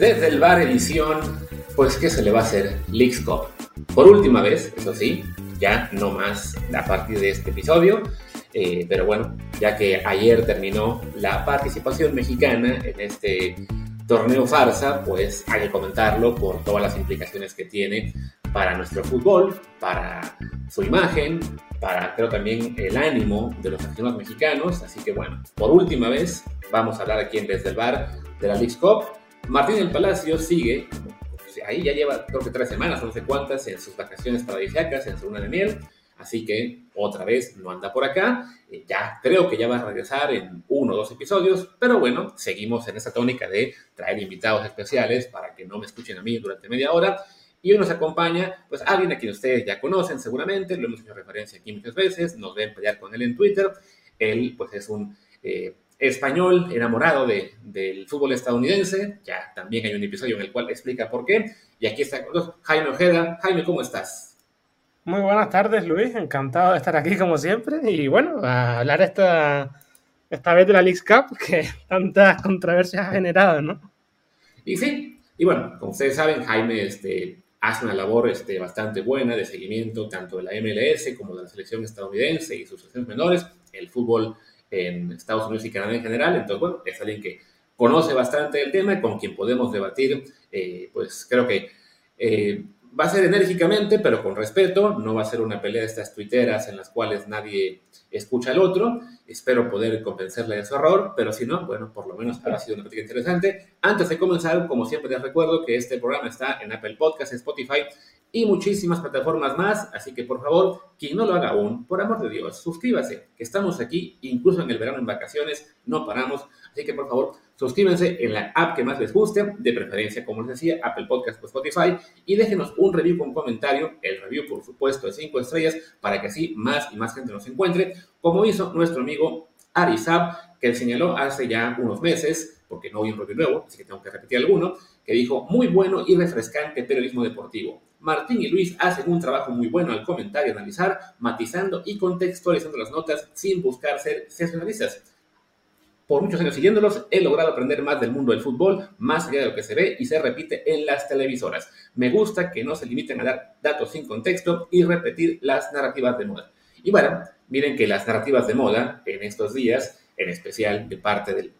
Desde el bar edición, pues ¿qué se le va a hacer? Leagues Cup. Por última vez, eso sí, ya no más a partir de este episodio. Eh, pero bueno, ya que ayer terminó la participación mexicana en este torneo farsa, pues hay que comentarlo por todas las implicaciones que tiene para nuestro fútbol, para su imagen, para creo también el ánimo de los aficionados mexicanos. Así que bueno, por última vez vamos a hablar aquí en Desde el Bar de la League Cup. Martín del Palacio sigue, ahí ya lleva creo que tres semanas, no sé cuántas, en sus vacaciones paradisíacas, en su luna de miel. Así que otra vez no anda por acá. Eh, ya creo que ya va a regresar en uno o dos episodios, pero bueno, seguimos en esa tónica de traer invitados especiales para que no me escuchen a mí durante media hora. Y hoy nos acompaña, pues, alguien a quien ustedes ya conocen seguramente, lo hemos hecho referencia aquí muchas veces, nos ven pelear con él en Twitter. Él, pues, es un eh, español enamorado de, del fútbol estadounidense. Ya también hay un episodio en el cual explica por qué. Y aquí está Jaime Ojeda. Jaime, ¿cómo estás? Muy buenas tardes, Luis. Encantado de estar aquí como siempre. Y bueno, a hablar esta, esta vez de la League Cup que tantas controversias ha generado, ¿no? Y sí, y bueno, como ustedes saben, Jaime este, hace una labor este, bastante buena de seguimiento tanto de la MLS como de la selección estadounidense y sus selecciones menores, el fútbol en Estados Unidos y Canadá en general. Entonces, bueno, es alguien que conoce bastante el tema y con quien podemos debatir, eh, pues creo que eh, va a ser enérgicamente, pero con respeto. No va a ser una pelea de estas tuiteras en las cuales nadie escucha al otro. Espero poder convencerle de su error, pero si no, bueno, por lo menos ha sido una práctica interesante. Antes de comenzar, como siempre les recuerdo que este programa está en Apple Podcasts, Spotify y muchísimas plataformas más, así que por favor, quien no lo haga aún, por amor de Dios, suscríbase, que estamos aquí, incluso en el verano en vacaciones, no paramos, así que por favor, suscríbanse en la app que más les guste, de preferencia, como les decía, Apple Podcast o Spotify, y déjenos un review con comentario, el review por supuesto de 5 estrellas, para que así más y más gente nos encuentre, como hizo nuestro amigo Arizab, que señaló hace ya unos meses, porque no hoy un review nuevo, así que tengo que repetir alguno, que dijo, muy bueno y refrescante periodismo deportivo Martín y Luis hacen un trabajo muy bueno al comentar y analizar, matizando y contextualizando las notas sin buscar ser sensacionalistas. Por muchos años siguiéndolos, he logrado aprender más del mundo del fútbol, más allá de lo que se ve y se repite en las televisoras. Me gusta que no se limiten a dar datos sin contexto y repetir las narrativas de moda. Y bueno, miren que las narrativas de moda en estos días, en especial de parte del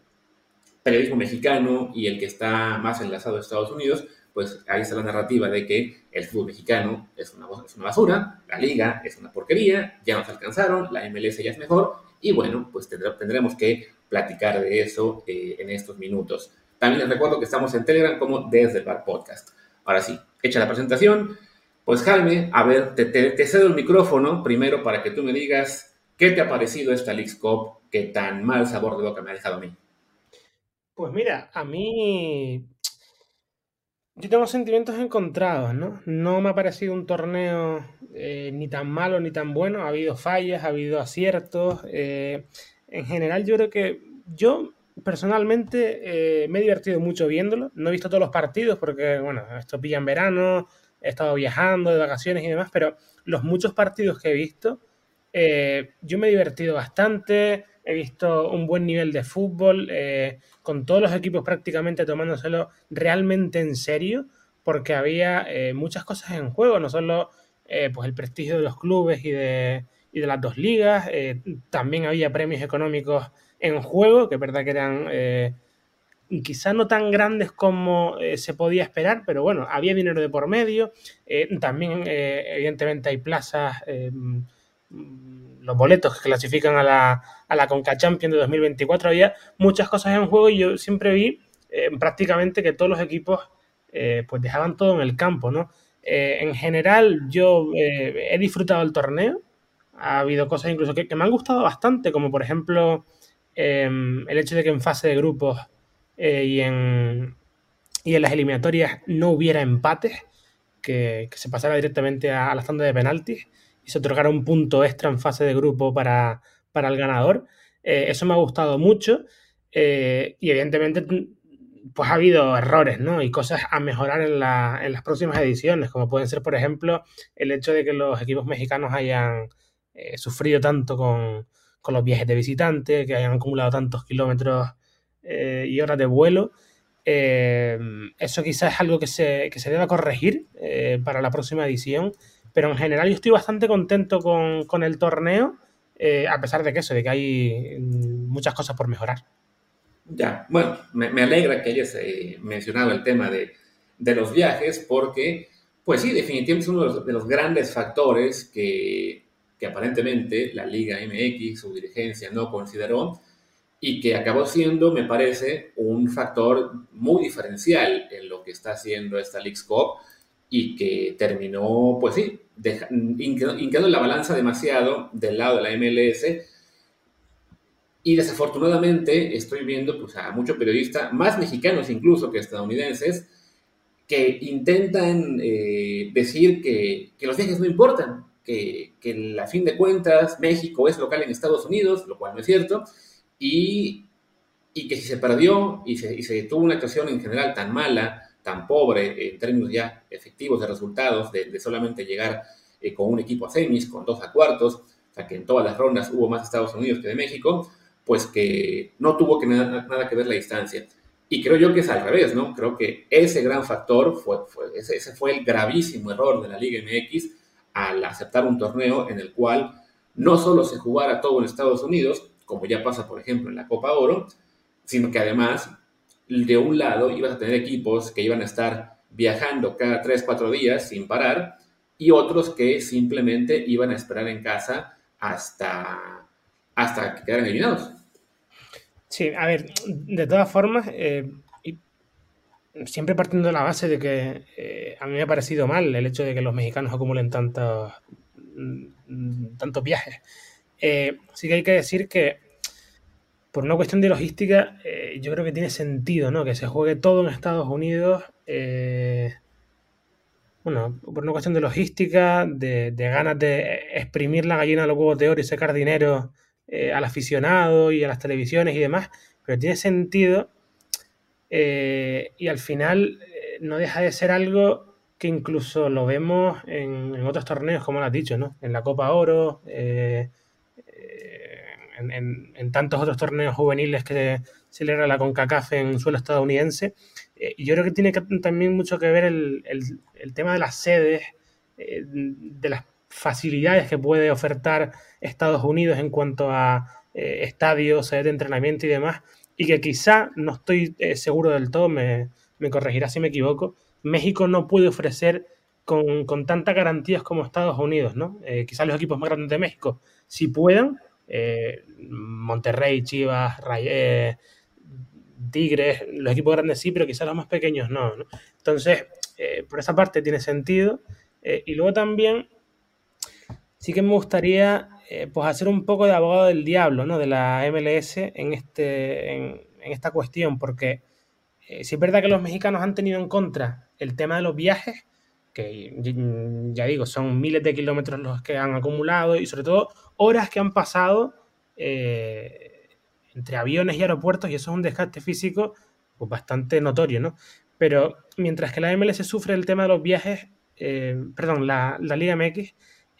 periodismo mexicano y el que está más enlazado a Estados Unidos, pues ahí está la narrativa de que el fútbol mexicano es una, es una basura, la liga es una porquería, ya nos alcanzaron, la MLS ya es mejor, y bueno, pues tendremos que platicar de eso eh, en estos minutos. También les recuerdo que estamos en Telegram como Desde el Bar Podcast. Ahora sí, hecha la presentación, pues Jaime, a ver, te, te, cedo el micrófono primero para que tú me digas qué te ha parecido esta League Cup que tan mal sabor de boca me ha dejado a mí. Pues mira, a mí yo tengo sentimientos encontrados, ¿no? No me ha parecido un torneo eh, ni tan malo ni tan bueno. Ha habido fallas, ha habido aciertos. Eh, en general, yo creo que yo personalmente eh, me he divertido mucho viéndolo. No he visto todos los partidos porque, bueno, esto pilla en verano, he estado viajando de vacaciones y demás, pero los muchos partidos que he visto, yo me he divertido bastante. He visto un buen nivel de fútbol con todos los equipos prácticamente tomándoselo realmente en serio, porque había eh, muchas cosas en juego, no solo eh, pues el prestigio de los clubes y de, y de las dos ligas, eh, también había premios económicos en juego, que es verdad que eran quizá no tan grandes como se podía esperar, pero bueno, había dinero de por medio, también evidentemente hay plazas los boletos que clasifican a la, a la Conca Champions de 2024, había muchas cosas en juego y yo siempre vi eh, prácticamente que todos los equipos eh, pues dejaban todo en el campo, ¿no? Eh, en general yo he disfrutado el torneo, ha habido cosas incluso que, me han gustado bastante, como por ejemplo em, el hecho de que en fase de grupos y, en, y en las eliminatorias no hubiera empates, que, se pasara directamente a, a la tanda de penaltis y se otorgara un punto extra en fase de grupo para, el ganador. Eh, eso me ha gustado mucho eh, y evidentemente pues ha habido errores ¿no? y cosas a mejorar en, las próximas ediciones, como pueden ser, por ejemplo, el hecho de que los equipos mexicanos hayan eh, sufrido tanto con, con, los viajes de visitante, que hayan acumulado tantos kilómetros y horas de vuelo eso quizás es algo que se, que se deba corregir para la próxima edición, pero en general yo estoy bastante contento con, con el torneo, a pesar de que eso, de que hay mm, muchas cosas por mejorar. Ya, bueno, me, alegra que hayas eh, mencionado el tema de, de, los viajes porque, pues sí, definitivamente es uno de los, grandes factores que, que, aparentemente la Liga MX, su dirigencia, no consideró y que acabó siendo, me parece, un factor muy diferencial en lo que está haciendo esta League's Cup y que terminó, pues sí, hincando la balanza demasiado del lado de la MLS y desafortunadamente estoy viendo pues, a muchos periodistas, más mexicanos incluso que estadounidenses, que intentan eh, decir que, que, los viajes no importan, que, que, a fin de cuentas México es local en Estados Unidos, lo cual no es cierto, y, y que si se perdió y se, y se, tuvo una actuación en general tan mala, tan pobre en términos ya efectivos de resultados, de, solamente llegar eh, con un equipo a semis, con dos a cuartos, o sea que en todas las rondas hubo más Estados Unidos que de México, pues que no tuvo que nada, que ver la distancia. Y creo yo que es al revés, ¿no? Creo que ese gran factor, fue, ese, fue el gravísimo error de la Liga MX al aceptar un torneo en el cual no solo se jugara todo en Estados Unidos, como ya pasa, por ejemplo, en la Copa Oro, sino que además, de un lado, ibas a tener equipos que iban a estar viajando cada 3, 4 días sin parar, y otros que simplemente iban a esperar en casa hasta hasta que quedaran eliminados. Sí, a ver, de todas formas, eh, siempre partiendo de la base de que eh, a mí me ha parecido mal el hecho de que los mexicanos acumulen tantos, mm, tantos viajes. Eh, sí que hay que decir que por una cuestión de logística, yo creo que tiene sentido, ¿no? Que se juegue todo en Estados Unidos. bueno, por una cuestión de logística, de, de, ganas de exprimir la gallina a los huevos de oro y sacar dinero eh, al aficionado y a las televisiones y demás, pero tiene sentido eh, y al final eh, no deja de ser algo que incluso lo vemos en, otros torneos, como lo has dicho, ¿no? En la Copa Oro, en, tantos otros torneos juveniles que celebra la CONCACAF en suelo estadounidense. y yo creo que tiene también mucho que ver el, tema de las sedes, de las facilidades que puede ofertar Estados Unidos en cuanto a eh, estadios, de entrenamiento y demás, y que quizá, no estoy eh, seguro del todo, me, corregirá si me equivoco, México no puede ofrecer con, tantas garantías como Estados Unidos, ¿no? Eh, los equipos más grandes de México, si puedan, Monterrey, Chivas, Tigres, los equipos grandes sí, pero quizás los más pequeños no. Entonces, por esa parte tiene sentido. y luego también sí que me gustaría eh, pues hacer un poco de abogado del diablo, ¿no? De la MLS en, este, en, esta cuestión, porque eh, si es verdad que los mexicanos han tenido en contra el tema de los viajes, que ya digo, son miles de kilómetros los que han acumulado y sobre todo horas que han pasado eh, entre aviones y aeropuertos y eso es un desgaste físico pues, bastante notorio, ¿no? Pero mientras que la MLS sufre el tema de los viajes, perdón, la, la Liga MX,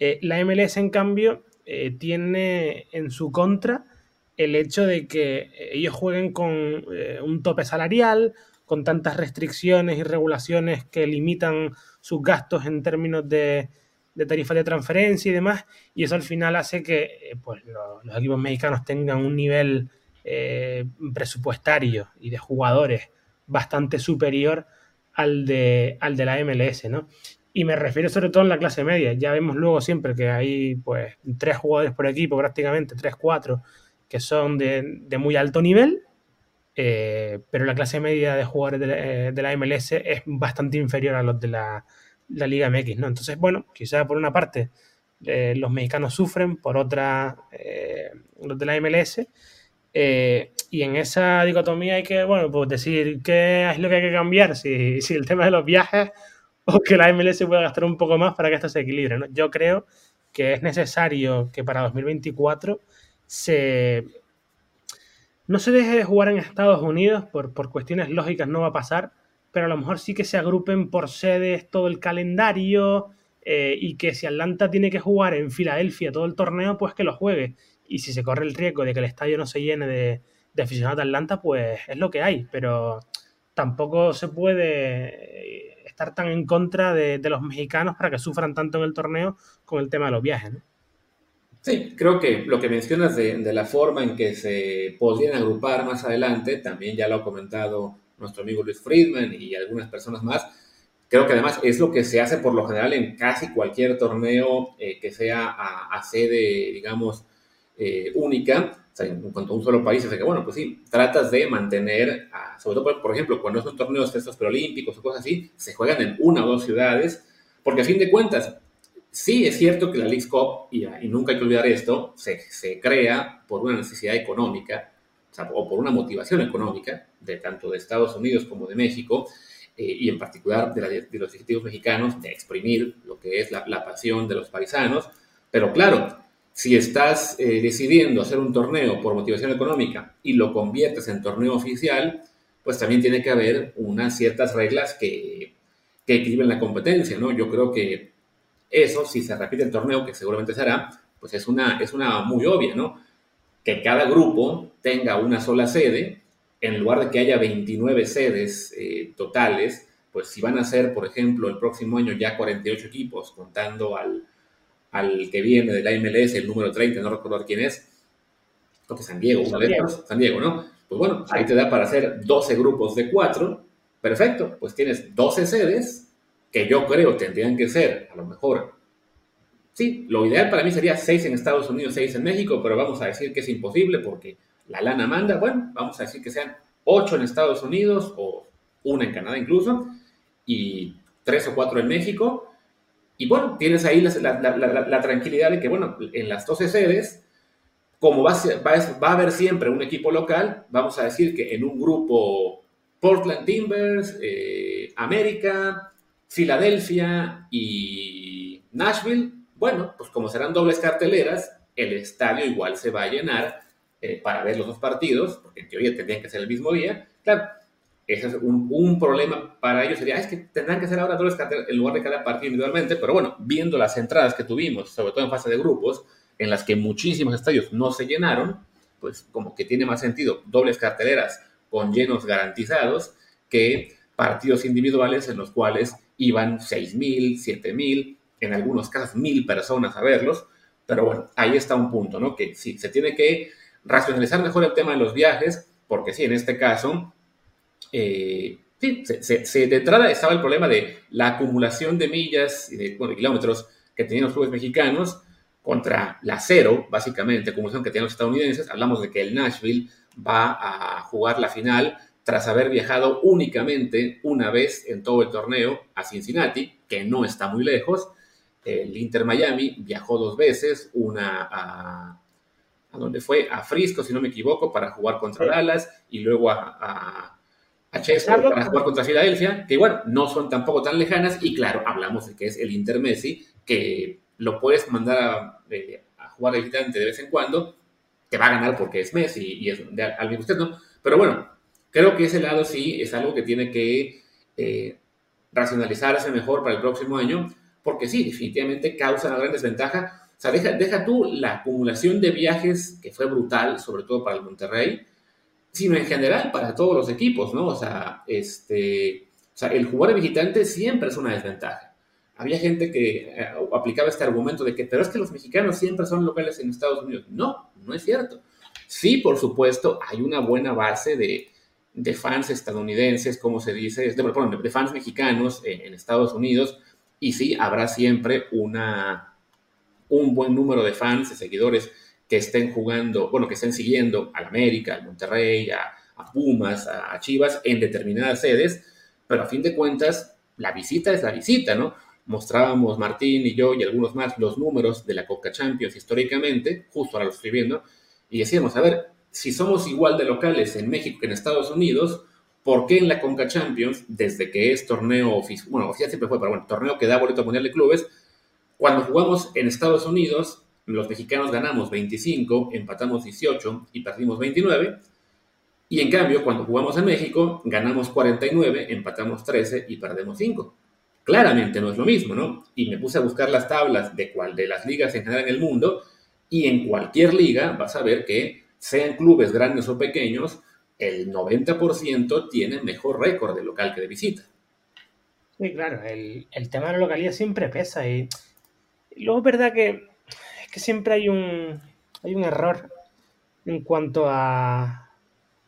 eh, la MLS, en cambio, eh, tiene en su contra el hecho de que ellos jueguen con eh, un tope salarial, con tantas restricciones y regulaciones que limitan sus gastos en términos de, de tarifas de transferencia y demás, y eso al final hace que pues, los, equipos mexicanos tengan un nivel presupuestario y de jugadores bastante superior al de, al de la MLS, ¿no? Y me refiero sobre todo en la clase media. Ya vemos luego siempre que hay pues tres jugadores por equipo, prácticamente, tres, cuatro, que son de, muy alto nivel, eh, pero la clase media de jugadores de la, MLS es bastante inferior a los de la, Liga MX, ¿no? Entonces, bueno, quizá por una parte eh, los mexicanos sufren, por otra eh, los de la MLS. y en esa dicotomía hay que, bueno, pues decir qué es lo que hay que cambiar, si, si el tema de los viajes o que la MLS pueda gastar un poco más para que esto se equilibre. Yo creo que es necesario que para 2024 se... no se deje de jugar en Estados Unidos, por, por cuestiones lógicas no va a pasar, pero a lo mejor sí que se agrupen por sedes todo el calendario eh, y que si Atlanta tiene que jugar en Filadelfia todo el torneo, pues que lo juegue. Y si se corre el riesgo de que el estadio no se llene de, de aficionados de Atlanta, pues es lo que hay. Pero tampoco se puede estar tan en contra de, los mexicanos para que sufran tanto en el torneo con el tema de los viajes. ¿no? Sí, creo que lo que mencionas de, de, la forma en que se podrían agrupar más adelante, también ya lo ha comentado nuestro amigo Luis Friedman y algunas personas más, creo que además es lo que se hace por lo general en casi cualquier torneo eh, que sea a, sede, digamos, eh, única, o sea, en cuanto a un solo país, es que, bueno, pues sí, tratas de mantener, sobre todo, por, ejemplo, cuando son torneos estos preolímpicos o cosas así, se juegan en una o dos ciudades, porque a fin de cuentas, sí es cierto que la League Cup, y, nunca hay que olvidar esto, se, se crea por una necesidad económica, o, por una motivación económica, de tanto de Estados Unidos como de México, eh, y en particular de, los ejecutivos mexicanos, de exprimir lo que es la, pasión de los paisanos. Pero claro, si estás eh, decidiendo hacer un torneo por motivación económica y lo conviertes en torneo oficial, pues también tiene que haber unas ciertas reglas que, que equilibren la competencia, ¿no? Yo creo que eso, si se repite el torneo, que seguramente se hará, pues es una, es una muy obvia, ¿no? Que cada grupo tenga una sola sede en lugar de que haya 29 sedes eh, totales, pues si van a ser, por ejemplo, el próximo año ya 48 equipos, contando al, al que viene de la MLS, el número 30, no recuerdo quién es, creo que San Diego, San Diego. San Diego, ¿no? Pues bueno, ahí te da para hacer 12 grupos de 4, perfecto, pues tienes 12 sedes, que yo creo tendrían que ser, a lo mejor, sí, lo ideal para mí sería 6 en Estados Unidos, 6 en México, pero vamos a decir que es imposible porque la lana manda, bueno, vamos a decir que sean ocho en Estados Unidos o una en Canadá incluso, y tres o cuatro en México. Y bueno, tienes ahí la, tranquilidad de que, bueno, en las 12 sedes, como va a, va, a, haber siempre un equipo local, vamos a decir que en un grupo Portland Timbers, eh, América, Filadelfia y Nashville, bueno, pues como serán dobles carteleras, el estadio igual se va a llenar eh, para ver los dos partidos, porque en teoría tendrían que ser el mismo día. Claro, ese es un, problema para ellos. Sería, es que tendrán que ser ahora dos en lugar de cada partido individualmente, pero bueno, viendo las entradas que tuvimos, sobre todo en fase de grupos, en las que muchísimos estadios no se llenaron, pues como que tiene más sentido dobles carteleras con llenos garantizados que partidos individuales en los cuales iban 6.000, 7.000, en algunos casos 1.000 personas a verlos. Pero bueno, ahí está un punto, ¿no? Que sí, se tiene que racionalizar mejor el tema de los viajes, porque sí, en este caso, eh, sí, se, de entrada estaba el problema de la acumulación de millas y de, kilómetros que tenían los clubes mexicanos contra la cero, básicamente, acumulación que tenían los estadounidenses. Hablamos de que el Nashville va a jugar la final tras haber viajado únicamente una vez en todo el torneo a Cincinnati, que no está muy lejos. El Inter Miami viajó dos veces, una a a donde fue a Frisco, si no me equivoco, para jugar contra Dallas y luego a, a, para jugar contra Filadelfia, que igual no son tampoco tan lejanas y claro, hablamos de que es el Inter Messi, que lo puedes mandar a, jugar de visitante de vez en cuando, te va a ganar porque es Messi y es al mismo usted, ¿no? Pero bueno, creo que ese lado sí es algo que tiene que eh, racionalizarse mejor para el próximo año, porque sí, definitivamente causa una gran desventaja o sea, deja, tú la acumulación de viajes, que fue brutal, sobre todo para el Monterrey, sino en general para todos los equipos, ¿no? O sea, este, o sea, el jugar de visitante siempre es una desventaja. Había gente que eh, aplicaba este argumento de que, pero es que los mexicanos siempre son locales en Estados Unidos. No, no es cierto. Sí, por supuesto, hay una buena base de, de fans estadounidenses, como se dice, de, fans mexicanos en, Estados Unidos, y sí, habrá siempre una, un buen número de fans, de seguidores que estén jugando, bueno, que estén siguiendo al América, al Monterrey, a, Pumas, a, Chivas en determinadas sedes, pero a fin de cuentas, la visita es la visita, ¿no? Mostrábamos Martín y yo y algunos más los números de la Coca Champions históricamente, justo ahora lo estoy viendo, y decíamos, a ver, si somos igual de locales en México que en Estados Unidos, ¿por qué en la Conca Champions, desde que es torneo oficial, bueno, oficial siempre fue, pero bueno, torneo que da boleto mundial de clubes, cuando jugamos en Estados Unidos, los mexicanos ganamos 25, empatamos 18 y perdimos 29. Y en cambio, cuando jugamos en México, ganamos 49, empatamos 13 y perdemos 5. Claramente no es lo mismo, ¿no? Y me puse a buscar las tablas de cuál de las ligas en general en el mundo y en cualquier liga vas a ver que sean clubes grandes o pequeños, el 90% tiene mejor récord de local que de visita. Sí, claro, el, tema de la localidad siempre pesa y luego es verdad que es que siempre hay un, hay un error en cuanto a,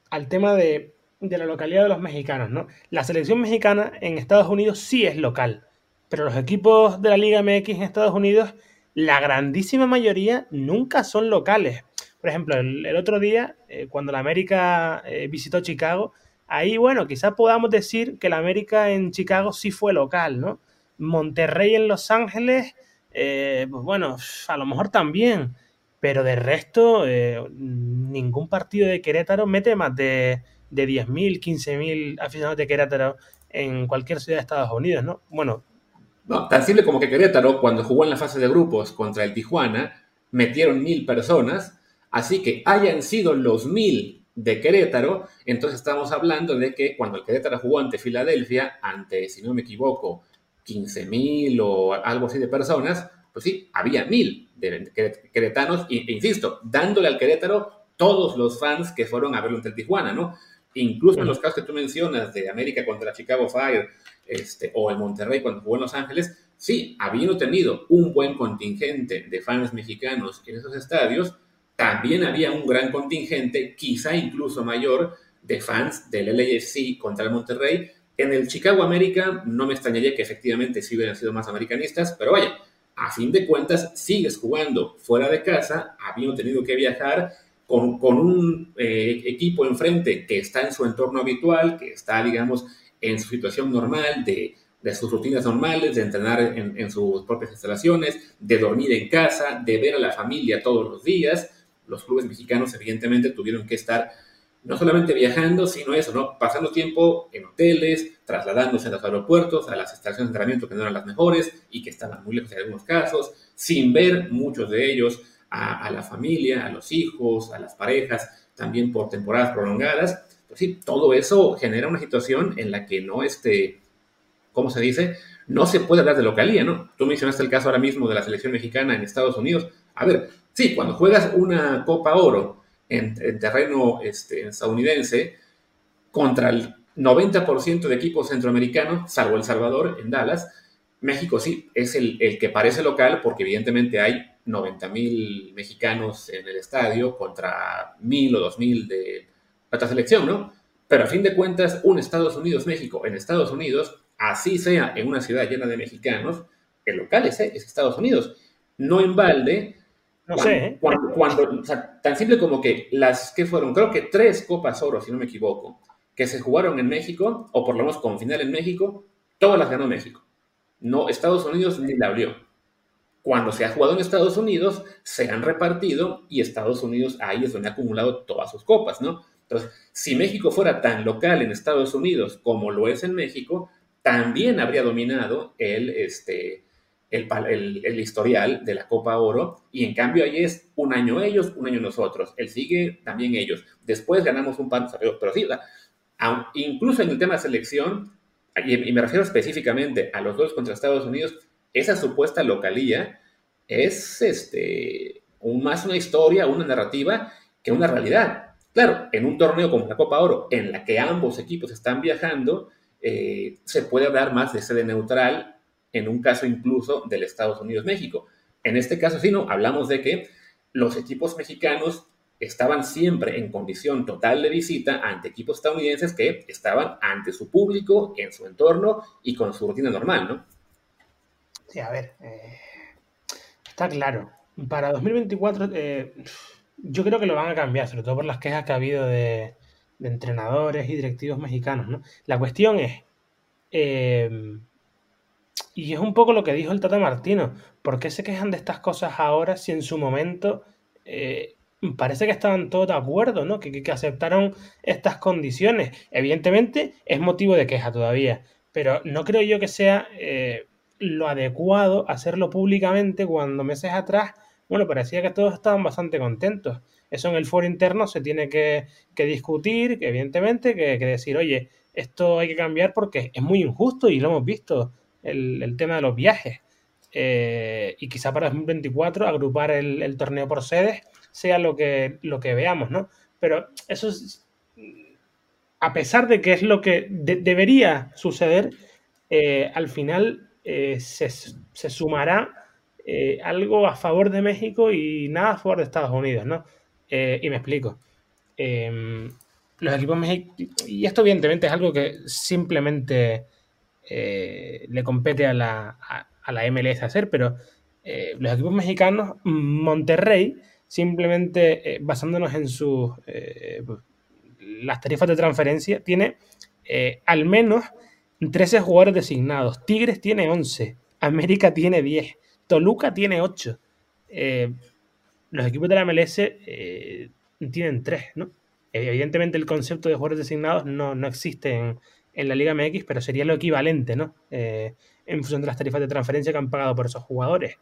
al tema de, de la localidad de los mexicanos, ¿no? La selección mexicana en Estados Unidos sí es local, pero los equipos de la Liga MX en Estados Unidos, la grandísima mayoría nunca son locales. Por ejemplo, el, otro día, eh, cuando la América eh, visitó Chicago, ahí, bueno, quizás podamos decir que la América en Chicago sí fue local, ¿no? Monterrey en Los Ángeles, eh, pues bueno, a lo mejor también, pero de resto, ningún partido de Querétaro mete más de, de 10.000, 15.000 aficionados de Querétaro en cualquier ciudad de Estados Unidos, ¿no? Bueno, no, tan simple como que Querétaro, cuando jugó en la fase de grupos contra el Tijuana, metieron mil personas, así que hayan sido los mil de Querétaro, entonces estamos hablando de que cuando el Querétaro jugó ante Filadelfia, ante, si no me equivoco, 15 mil o algo así de personas, pues sí, había mil de queretanos, e, insisto, dándole al Querétaro todos los fans que fueron a verlo ante el Tijuana, ¿no? Incluso en los casos que tú mencionas de América contra Chicago Fire, este, o el Monterrey cuando jugó en Los Ángeles, sí, habiendo tenido un buen contingente de fans mexicanos en esos estadios, también había un gran contingente, quizá incluso mayor, de fans del LAFC contra el Monterrey. En el Chicago América no me extrañaría que efectivamente sí hubieran sido más americanistas, pero vaya, a fin de cuentas sigues jugando fuera de casa, habiendo tenido que viajar con, un eh, equipo enfrente que está en su entorno habitual, que está, digamos, en su situación normal, de, sus rutinas normales, de entrenar en, sus propias instalaciones, de dormir en casa, de ver a la familia todos los días. Los clubes mexicanos evidentemente tuvieron que estar no solamente viajando, sino eso, ¿no? Pasando tiempo en hoteles, trasladándose a los aeropuertos, a las estaciones de entrenamiento que no eran las mejores y que estaban muy lejos en algunos casos, sin ver muchos de ellos a, la familia, a los hijos, a las parejas, también por temporadas prolongadas. Pues sí, todo eso genera una situación en la que no, este, ¿cómo se dice? No se puede hablar de localía, ¿no? Tú mencionaste el caso ahora mismo de la selección mexicana en Estados Unidos. A ver, sí, cuando juegas una Copa Oro en, terreno este, estadounidense contra el 90% de equipos centroamericanos, salvo El Salvador, en Dallas, México sí es el, que parece local porque evidentemente hay 90 mil mexicanos en el estadio contra mil o dos mil de otra selección, ¿no? Pero a fin de cuentas, un Estados Unidos-México en Estados Unidos, así sea en una ciudad llena de mexicanos, el local es, es Estados Unidos. No en balde. No sé. ¿eh? Cuando, o sea, tan simple como que las que fueron, creo que tres Copas Oro, si no me equivoco, que se jugaron en México, o por lo menos con final en México, todas las ganó México. No, Estados Unidos ni la abrió. Cuando se ha jugado en Estados Unidos, se han repartido y Estados Unidos ahí es donde ha acumulado todas sus copas, ¿no? Entonces, si México fuera tan local en Estados Unidos como lo es en México, también habría dominado el, este, el, historial de la Copa Oro y en cambio ahí es un año ellos, un año nosotros. El sigue también ellos. Después ganamos un par de pero sí, incluso en el tema de selección, y me refiero específicamente a los dos contra Estados Unidos, esa supuesta localía es este, más una historia, una narrativa que una realidad. Claro, en un torneo como la Copa Oro, en la que ambos equipos están viajando, eh, se puede hablar más de sede neutral, en un caso incluso del Estados Unidos-México. En este caso, sí, no, hablamos de que los equipos mexicanos estaban siempre en condición total de visita ante equipos estadounidenses que estaban ante su público, en su entorno y con su rutina normal, ¿no? Sí, a ver, eh, está claro. Para 2024, yo creo que lo van a cambiar, sobre todo por las quejas que ha habido de, entrenadores y directivos mexicanos. ¿no? La cuestión es, em, y es un poco lo que dijo el Tata Martino, ¿por qué se quejan de estas cosas ahora si en su momento eh, parece que estaban todos de acuerdo, ¿no? Que, que, aceptaron estas condiciones? Evidentemente es motivo de queja todavía, pero no creo yo que sea eh, lo adecuado hacerlo públicamente cuando meses atrás bueno, parecía que todos estaban bastante contentos. Eso en el foro interno se tiene que, discutir, evidentemente, que, decir, oye, esto hay que cambiar porque es muy injusto y lo hemos visto, el, tema de los viajes. Eh, y quizá para 2024 agrupar el, torneo por sedes sea lo que, lo que veamos, ¿no? Pero eso a pesar de que es lo que debería suceder, eh, al final eh, se, sumará eh, algo a favor de México y nada a favor de Estados Unidos, ¿no? y me explico. Em, los equipos mexicanos, y esto evidentemente es algo que simplemente le compete a la, a la MLS hacer, pero los equipos mexicanos, Monterrey, simplemente basándonos en sus las tarifas de transferencia, tiene al menos 13 jugadores designados. Tigres tiene 11. América tiene 10. Toluca tiene 8. Eh, los equipos de la MLS eh, tienen 3, ¿no? Evidentemente el concepto de jugadores designados no, existe en, la Liga MX, pero sería lo equivalente, ¿no? Eh, en función de las tarifas de transferencia que han pagado por esos jugadores.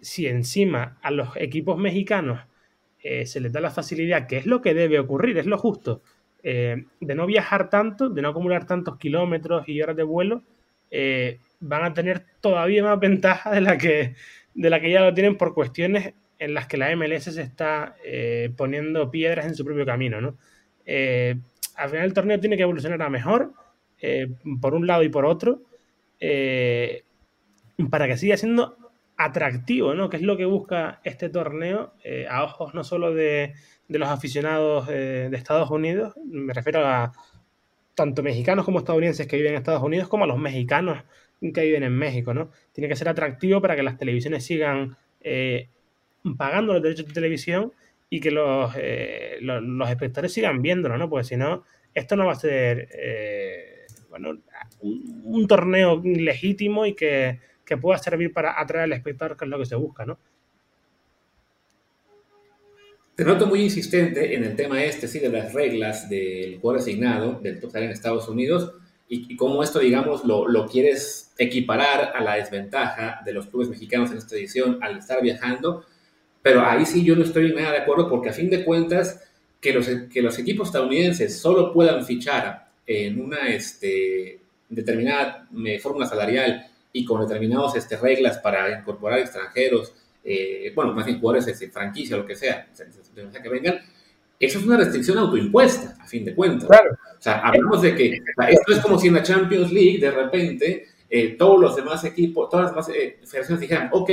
si encima a los equipos mexicanos se les da la facilidad, que es lo que debe ocurrir, es lo justo, eh, de no viajar tanto, de no acumular tantos kilómetros y horas de vuelo, eh, van a tener todavía más ventaja de la, que, de la que ya lo tienen por cuestiones en las que la MLS se está eh, poniendo piedras en su propio camino. ¿no? Al final el torneo tiene que evolucionar a mejor, por un lado y por otro, para que siga siendo atractivo, ¿no? Que es lo que busca este torneo a ojos no solo de, de los aficionados eh, de Estados Unidos, me refiero a tanto mexicanos como estadounidenses que viven en Estados Unidos, como a los mexicanos que viven en México, ¿no? Tiene que ser atractivo para que las televisiones sigan eh, pagando los derechos de televisión y que los, eh, los, espectadores sigan viéndolo, ¿no? Porque si no, esto no va a ser, bueno, un, torneo legítimo y que, que pueda servir para atraer al espectador, que es lo que se busca, ¿no? Te noto muy insistente en el tema este, sí, de las reglas del jugador asignado, del total en Estados Unidos, y, cómo esto, digamos, lo, lo, quieres equiparar a la desventaja de los clubes mexicanos en esta edición al estar viajando. Pero ahí sí yo no estoy nada de acuerdo, porque a fin de cuentas, que los, que los equipos estadounidenses solo puedan fichar en una este, determinada eh, fórmula salarial y con determinadas este, reglas para incorporar extranjeros eh, bueno, más bien jugadores de franquicia o lo que sea, que vengan, eso es una restricción autoimpuesta, a fin de cuentas. Claro. O sea, hablamos de que esto es como si en la Champions League de repente eh, todos los demás equipos, todas las demás eh, federaciones dijeran, ok,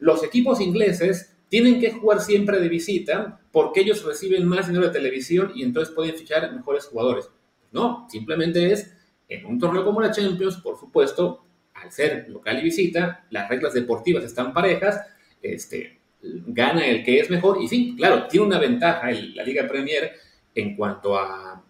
los equipos ingleses tienen que jugar siempre de visita porque ellos reciben más dinero de televisión y entonces pueden fichar mejores jugadores. No, simplemente es en un torneo como la Champions, por supuesto, al ser local y visita, las reglas deportivas están parejas este, gana el que es mejor. Y sí, claro, tiene una ventaja la Liga Premier en cuanto a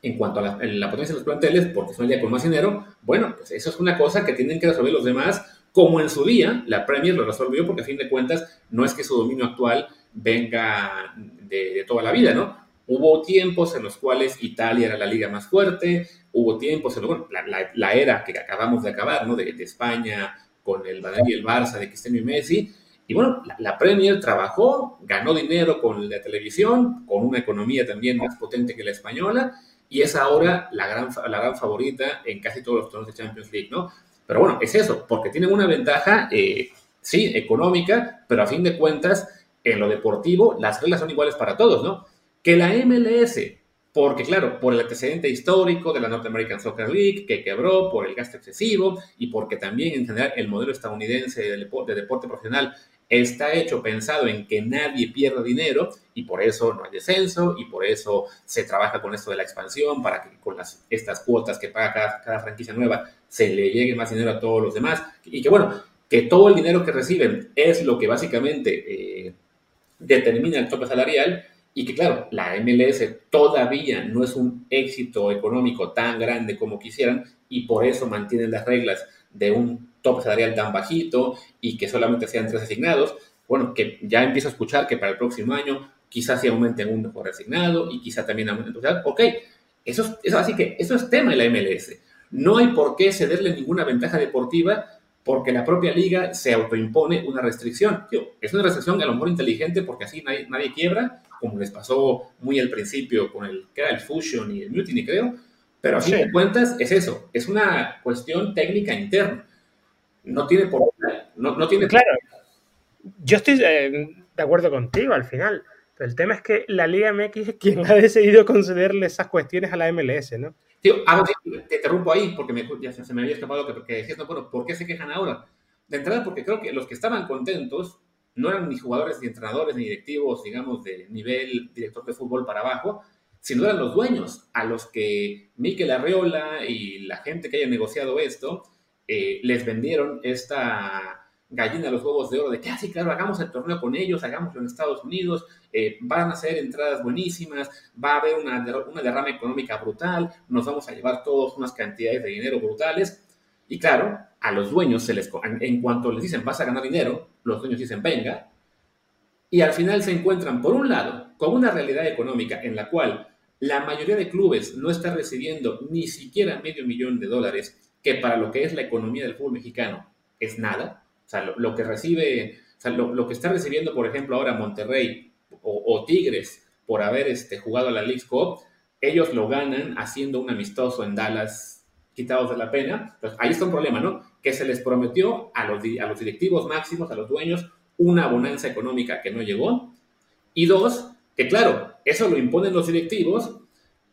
en cuanto a la, potencia de los planteles, porque es una liga con más dinero, bueno, pues eso es una cosa que tienen que resolver los demás, como en su día la Premier lo resolvió, porque a fin de cuentas no es que su dominio actual venga de, toda la vida, ¿no? Hubo tiempos en los cuales Italia era la liga más fuerte, hubo tiempos en bueno, la, era que acabamos de acabar, ¿no? De, España con el Madrid y el Barça, de Cristiano y Messi, y bueno, la, Premier trabajó, ganó dinero con la televisión, con una economía también más potente que la española, y es ahora la gran, la gran favorita en casi todos los torneos de Champions League, ¿no? Pero bueno, es eso, porque tienen una ventaja, eh, sí, económica, pero a fin de cuentas, en lo deportivo, las reglas son iguales para todos, ¿no? Que la MLS, porque claro, por el antecedente histórico de la North American Soccer League, que quebró por el gasto excesivo y porque también en general el modelo estadounidense de deporte, de deporte profesional está hecho pensado en que nadie pierda dinero y por eso no hay descenso y por eso se trabaja con esto de la expansión para que con estas cuotas que paga cada, franquicia nueva se le llegue más dinero a todos los demás. Y que bueno, que todo el dinero que reciben es lo que básicamente eh, determina el tope salarial y que claro, la MLS todavía no es un éxito económico tan grande como quisieran y por eso mantienen las reglas de un top salarial tan bajito y que solamente sean tres asignados, bueno, que ya empiezo a escuchar que para el próximo año quizás se aumente un mejor asignado y quizás también aumente Ok, eso, eso así que eso es tema de la MLS. No hay por qué cederle ninguna ventaja deportiva porque la propia liga se autoimpone una restricción. es una restricción a lo mejor inteligente porque así nadie, nadie, quiebra, como les pasó muy al principio con el que era el Fusion y el Mutiny, creo. Pero a fin de cuentas es eso, es una cuestión técnica interna no tiene por no, no tiene claro yo estoy eh, de acuerdo contigo al final el tema es que la Liga MX es quien ha decidido concederle esas cuestiones a la MLS, ¿no? Te interrumpo ahí porque ya se me había escapado que, que decías, no, bueno, ¿por qué se quejan ahora? De entrada, porque creo que los que estaban contentos no eran ni jugadores, ni entrenadores, ni directivos, digamos, de nivel director de fútbol para abajo, sino eran los dueños, a los que Miquel Arreola y la gente que haya negociado esto eh, les vendieron esta gallina a los huevos de oro de que, ah, sí, claro, hagamos el torneo con ellos, hagámoslo en Estados Unidos, eh, van a ser entradas buenísimas, va a haber una, una derrama económica brutal, nos vamos a llevar todos unas cantidades de dinero brutales. Y claro, a los dueños se les, en cuanto les dicen vas a ganar dinero, los dueños dicen venga, y al final se encuentran, por un lado, con una realidad económica en la cual la mayoría de clubes no está recibiendo ni siquiera medio millón de dólares, que para lo que es la economía del fútbol mexicano es nada. O sea, lo, que recibe, o sea, lo, que está recibiendo, por ejemplo, ahora Monterrey o, Tigres por haber este, jugado a la League Cup, ellos lo ganan haciendo un amistoso en Dallas quitados de la pena. Ahí está un problema, ¿no? Que se les prometió a los, a los directivos máximos, a los dueños, una bonanza económica que no llegó. Y dos, que claro, eso lo imponen los directivos.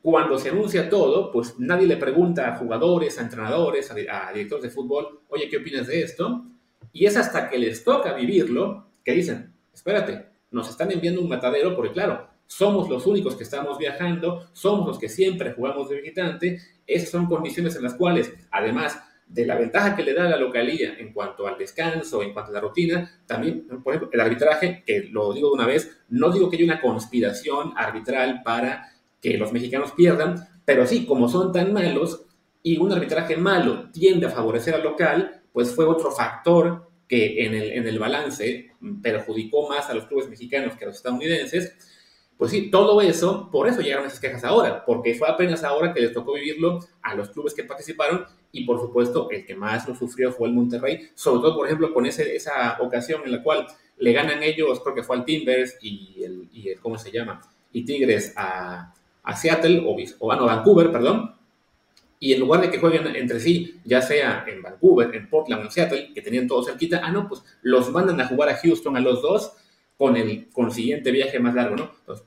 Cuando se anuncia todo, pues nadie le pregunta a jugadores, a entrenadores, a, directores de fútbol, oye, ¿qué opinas de esto? Y es hasta que les toca vivirlo que dicen, espérate, nos están enviando un matadero porque claro, somos los únicos que estamos viajando, somos los que siempre jugamos de visitante, esas son condiciones en las cuales, además de la ventaja que le da la localía en cuanto al descanso, en cuanto a la rutina, también, por ejemplo, el arbitraje, que lo digo de una vez, no digo que haya una conspiración arbitral para que los mexicanos pierdan, pero sí, como son tan malos y un arbitraje malo tiende a favorecer al local, pues fue otro factor que en el, en el balance perjudicó más a los clubes mexicanos que a los estadounidenses pues sí, todo eso, por eso llegaron esas quejas ahora, porque fue apenas ahora que les tocó vivirlo a los clubes que participaron y por supuesto el que más lo sufrió fue el Monterrey, sobre todo por ejemplo con ese, esa ocasión en la cual le ganan ellos, creo que fue al Timbers y el, y el ¿cómo se llama? Y Tigres a, Seattle, o, o a Vancouver, perdón, y en lugar de que jueguen entre sí, ya sea en Vancouver, en Portland en Seattle, que tenían todo cerquita, ah, no, pues los mandan a jugar a Houston a los dos con el consiguiente viaje más largo, ¿no? Entonces,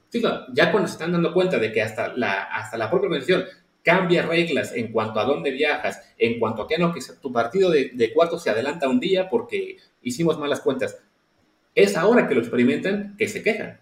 ya cuando se están dando cuenta de que hasta la, hasta la propia organización cambia reglas en cuanto a dónde viajas, en cuanto a que no, que tu partido de, de cuarto se adelanta un día porque hicimos malas cuentas, es ahora que lo experimentan que se quejan.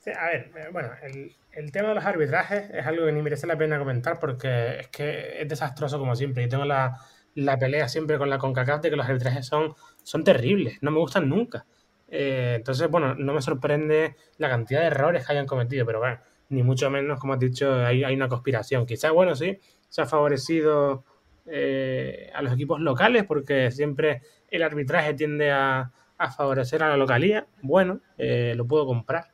Sí, a ver, eh, bueno, el, el, tema de los arbitrajes es algo que ni merece la pena comentar porque es que es desastroso como siempre. Y tengo la, la pelea siempre con la CONCACAF de que los arbitrajes son, son terribles, no me gustan nunca. Eh, entonces, bueno, no me sorprende la cantidad de errores que hayan cometido, pero bueno, ni mucho menos, como has dicho, hay, hay una conspiración. Quizás, bueno, sí, se ha favorecido eh, a los equipos locales porque siempre el arbitraje tiende a, favorecer a la localía. Bueno, eh, lo puedo comprar.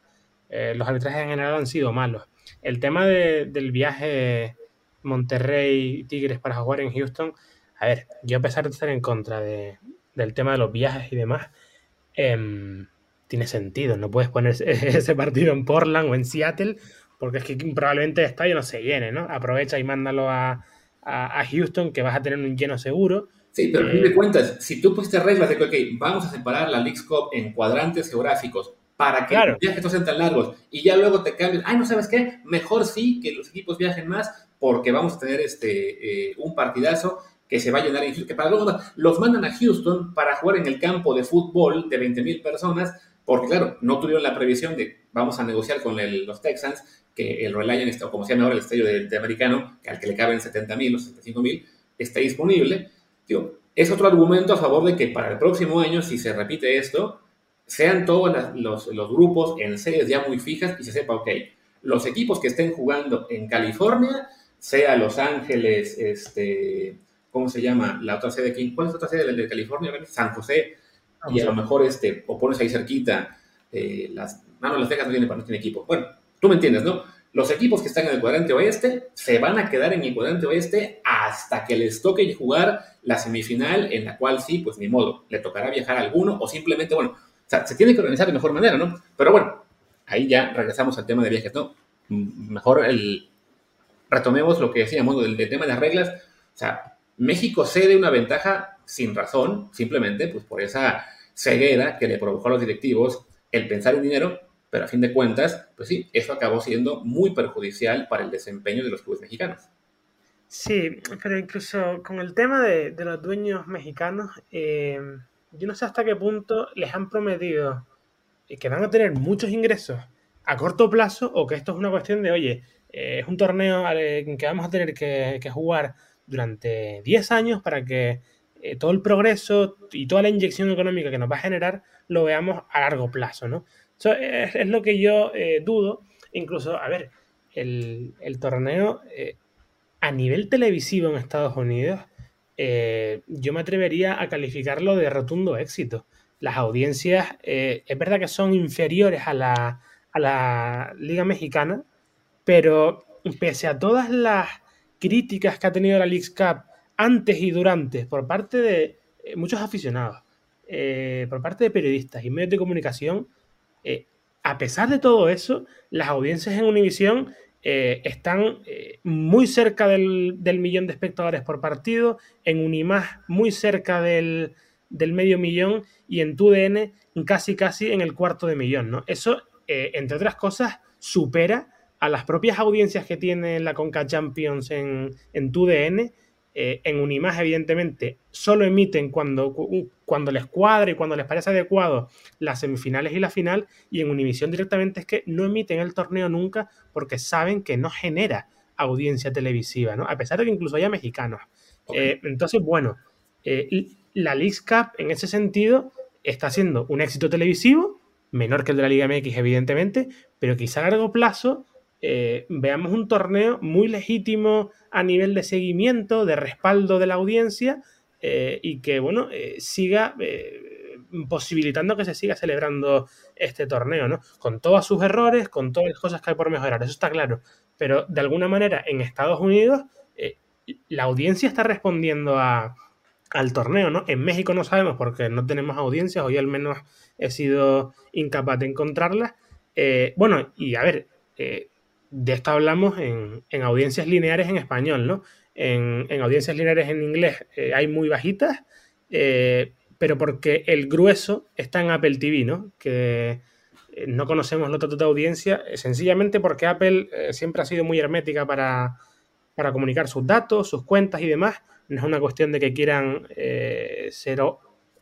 Los arbitrajes en general han sido malos. El tema del viaje Monterrey-Tigres para jugar en Houston, a ver, yo a pesar de estar en contra del tema de los viajes y demás, Em, tiene sentido. No puedes poner ese partido en Portland o en Seattle porque es que probablemente el estadio no se llene, ¿no? Aprovecha y mándalo a, Houston, que vas a tener un lleno seguro. Sí, pero a fin de eh, cuentas, si tú pusiste reglas de que, ok, vamos a separar la League Cup en cuadrantes geográficos para que los viajes no sean tan largos. Y ya luego te cambies, ay, no sabes qué, mejor sí que los equipos viajen más porque vamos a tener este, eh, un partidazo que se va a llenar en Houston, que para los mandan a Houston para jugar en el campo de fútbol de 20.000 personas, porque claro, no tuvieron la previsión de vamos a negociar con los Texans, que el Reliant, o como se llama ahora el estadio de, americano, que al que le caben 70.000 o 75.000, está disponible. es otro argumento a favor de que para el próximo año, si se repite esto, sean todos los, los, grupos en series ya muy fijas y se sepa, ok, los equipos que estén jugando en California, sea Los Ángeles, este, ¿cómo se llama? La otra sede aquí, ¿cuál es la otra sede de California? San José, y a lo mejor este, o pones ahí cerquita, eh, las, no, Las Vegas no tiene, no tiene equipo. Bueno, tú me entiendes, ¿no? Los equipos que están en el cuadrante oeste se van a quedar en el cuadrante oeste hasta que les toque jugar la semifinal, en la cual sí, pues ni modo, le tocará viajar a alguno o simplemente, bueno, sea, se tiene que organizar de mejor manera, ¿no? Pero bueno, ahí ya regresamos al tema de viajes, ¿no? Mejor el, retomemos lo que decíamos del, del tema de las reglas, o sea, México cede una ventaja sin razón, simplemente pues por esa ceguera que le provocó a los directivos el pensar en dinero, pero a fin de cuentas, pues sí, eso acabó siendo muy perjudicial para el desempeño de los clubes mexicanos. Sí, pero incluso con el tema de, los dueños mexicanos, eh, yo no sé hasta qué punto les han prometido que van a tener muchos ingresos a corto plazo o que esto es una cuestión de, oye, eh, es un torneo que vamos a tener que, jugar durante 10 años para que eh, todo el progreso y toda la inyección económica que nos va a generar lo veamos a largo plazo, ¿no? Eso es, lo que yo eh, dudo. Incluso, a ver, el, torneo a nivel televisivo en Estados Unidos, yo me atrevería a calificarlo de rotundo éxito. Las audiencias, es verdad que son inferiores a la, a la Liga Mexicana, pero pese a todas las críticas que ha tenido la League Cup antes y durante por parte de eh, muchos aficionados, eh, por parte de periodistas y medios de comunicación, eh, a pesar de todo eso, las audiencias en Univision están muy cerca del, millón de espectadores por partido, en Unimás muy cerca del, del medio millón y en TUDN casi casi en el cuarto de millón. ¿no? Eso eh, entre otras cosas, supera a las propias audiencias que tiene la Conca Champions en, en TUDN. Eh, en Unimás, evidentemente, solo emiten cuando, cuando les cuadra y cuando les parece adecuado las semifinales y la final, y en Univisión directamente es que no emiten el torneo nunca porque saben que no genera audiencia televisiva, ¿no? A pesar de que incluso haya mexicanos. Eh, entonces, bueno, la League Cup en ese sentido está siendo un éxito televisivo, menor que el de la Liga MX, evidentemente, pero quizá a largo plazo eh, veamos un torneo muy legítimo a nivel de seguimiento, de respaldo de la audiencia eh, y que, bueno, eh, siga posibilitando que se siga celebrando este torneo, ¿no? Con todos sus errores, con todas las cosas que hay por mejorar, eso está claro. Pero de alguna manera en Estados Unidos la audiencia está respondiendo al torneo, ¿no? En México no sabemos porque no tenemos audiencias, hoy al menos he sido incapaz de encontrarlas. Bueno, y a ver, eh, de esto hablamos en, audiencias lineares en español, ¿no? En, audiencias lineares en inglés eh, hay muy bajitas, pero porque el grueso está en Apple TV, ¿no? Que no conocemos los datos de audiencia, sencillamente porque Apple siempre ha sido muy hermética para, para comunicar sus datos, sus cuentas y demás no es una cuestión de que quieran eh, ser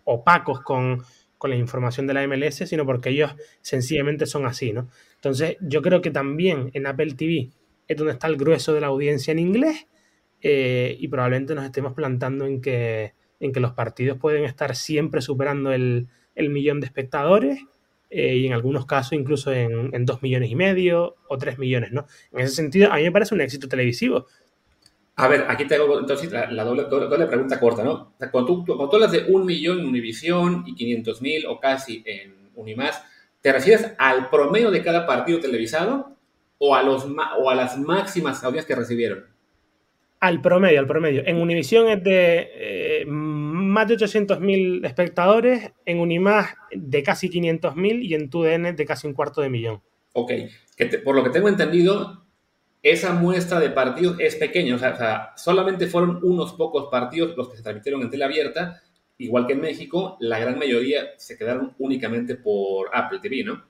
opacos con, la información de la MLS, sino porque ellos sencillamente son así, ¿no? Entonces, yo creo que también en Apple TV es donde está el grueso de la audiencia en inglés eh, y probablemente nos estemos plantando en que, en que los partidos pueden estar siempre superando el, millón de espectadores eh, y en algunos casos incluso en, en, dos millones y medio o tres millones, ¿no? En ese sentido, a mí me parece un éxito televisivo. A ver, aquí tengo entonces la, doble, pregunta corta, ¿no? cuando, tú, hablas de un millón en Univisión y 500 mil o casi en Unimás, ¿te refieres al promedio de cada partido televisado o a, los, o a las máximas audiencias que recibieron? Al promedio, al promedio. En Univisión es de eh, más de 800 mil espectadores, en Unimás de casi 500 mil y en TUDN de casi un cuarto de millón. Ok, por lo que tengo entendido, esa muestra de partidos es pequeña, o sea, solamente fueron unos pocos partidos los que se transmitieron en tele abierta, igual que en México, la gran mayoría se quedaron únicamente por Apple TV, ¿no?